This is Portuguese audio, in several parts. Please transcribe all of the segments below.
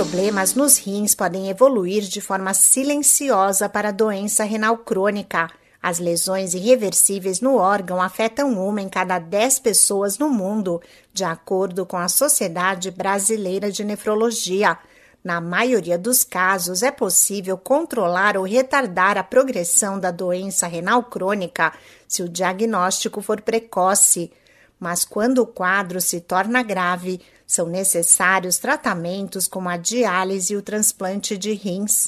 problemas nos rins podem evoluir de forma silenciosa para a doença renal crônica. As lesões irreversíveis no órgão afetam uma em cada dez pessoas no mundo, de acordo com a Sociedade Brasileira de Nefrologia. Na maioria dos casos, é possível controlar ou retardar a progressão da doença renal crônica se o diagnóstico for precoce. Mas quando o quadro se torna grave, são necessários tratamentos como a diálise e o transplante de rins.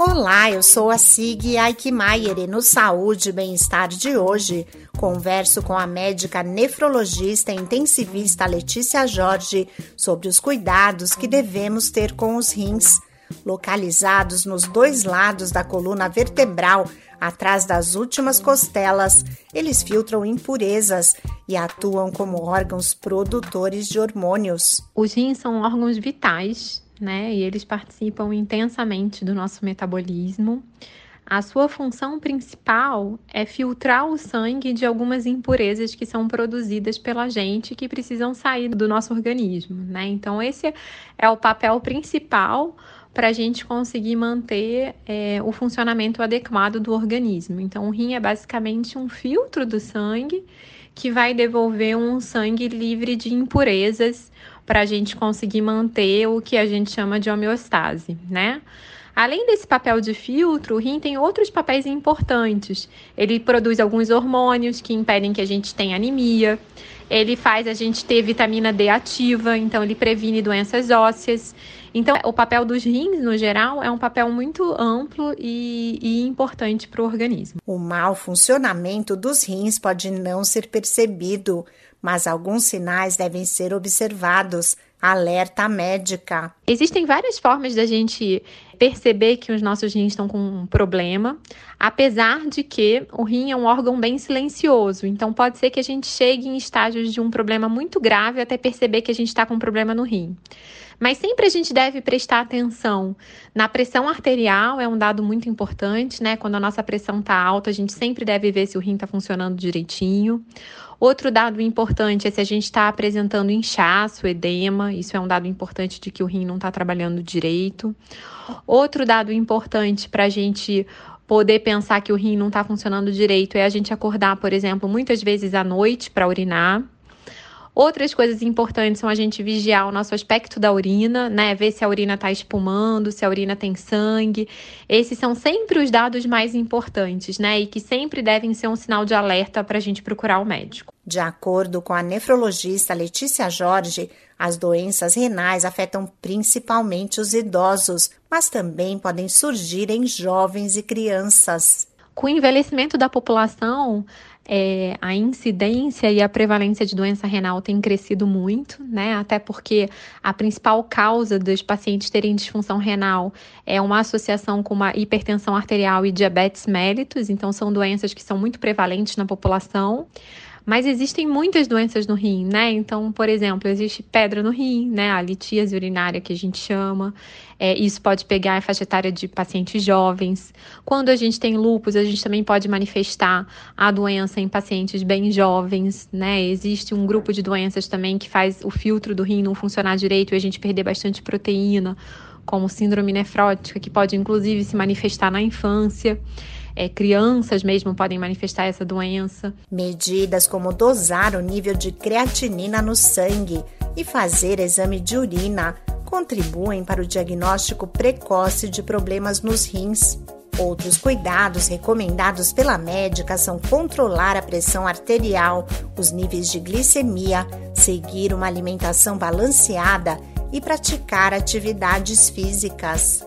Olá, eu sou a Sig Aikmaier e no Saúde e Bem-Estar de hoje converso com a médica nefrologista e intensivista Letícia Jorge sobre os cuidados que devemos ter com os rins. Localizados nos dois lados da coluna vertebral, atrás das últimas costelas, eles filtram impurezas e atuam como órgãos produtores de hormônios. Os rins são órgãos vitais, né? E eles participam intensamente do nosso metabolismo. A sua função principal é filtrar o sangue de algumas impurezas que são produzidas pela gente que precisam sair do nosso organismo, né? Então, esse é o papel principal para a gente conseguir manter é, o funcionamento adequado do organismo. Então, o rim é basicamente um filtro do sangue que vai devolver um sangue livre de impurezas para a gente conseguir manter o que a gente chama de homeostase, né? Além desse papel de filtro, o rim tem outros papéis importantes. Ele produz alguns hormônios que impedem que a gente tenha anemia. Ele faz a gente ter vitamina D ativa, então ele previne doenças ósseas. Então, o papel dos rins, no geral, é um papel muito amplo e, e importante para o organismo. O mau funcionamento dos rins pode não ser percebido, mas alguns sinais devem ser observados. Alerta médica. Existem várias formas da gente perceber que os nossos rins estão com um problema, apesar de que o rim é um órgão bem silencioso. Então, pode ser que a gente chegue em estágios de um problema muito grave até perceber que a gente está com um problema no rim. Mas sempre a gente deve prestar atenção na pressão arterial, é um dado muito importante, né? Quando a nossa pressão está alta, a gente sempre deve ver se o rim está funcionando direitinho. Outro dado importante é se a gente está apresentando inchaço, edema, isso é um dado importante de que o rim não está trabalhando direito. Outro dado importante para a gente poder pensar que o rim não está funcionando direito é a gente acordar, por exemplo, muitas vezes à noite para urinar. Outras coisas importantes são a gente vigiar o nosso aspecto da urina, né? Ver se a urina está espumando, se a urina tem sangue. Esses são sempre os dados mais importantes, né? E que sempre devem ser um sinal de alerta para a gente procurar o médico. De acordo com a nefrologista Letícia Jorge, as doenças renais afetam principalmente os idosos, mas também podem surgir em jovens e crianças. Com o envelhecimento da população, é, a incidência e a prevalência de doença renal tem crescido muito, né? Até porque a principal causa dos pacientes terem disfunção renal é uma associação com uma hipertensão arterial e diabetes mellitus, então são doenças que são muito prevalentes na população. Mas existem muitas doenças no rim, né? Então, por exemplo, existe pedra no rim, né? A litíase urinária que a gente chama. É, isso pode pegar a faixa etária de pacientes jovens. Quando a gente tem lúpus, a gente também pode manifestar a doença em pacientes bem jovens, né? Existe um grupo de doenças também que faz o filtro do rim não funcionar direito e a gente perder bastante proteína, como síndrome nefrótica, que pode inclusive se manifestar na infância é, crianças mesmo podem manifestar essa doença. Medidas como dosar o nível de creatinina no sangue e fazer exame de urina contribuem para o diagnóstico precoce de problemas nos rins. Outros cuidados recomendados pela médica são controlar a pressão arterial, os níveis de glicemia, seguir uma alimentação balanceada e praticar atividades físicas.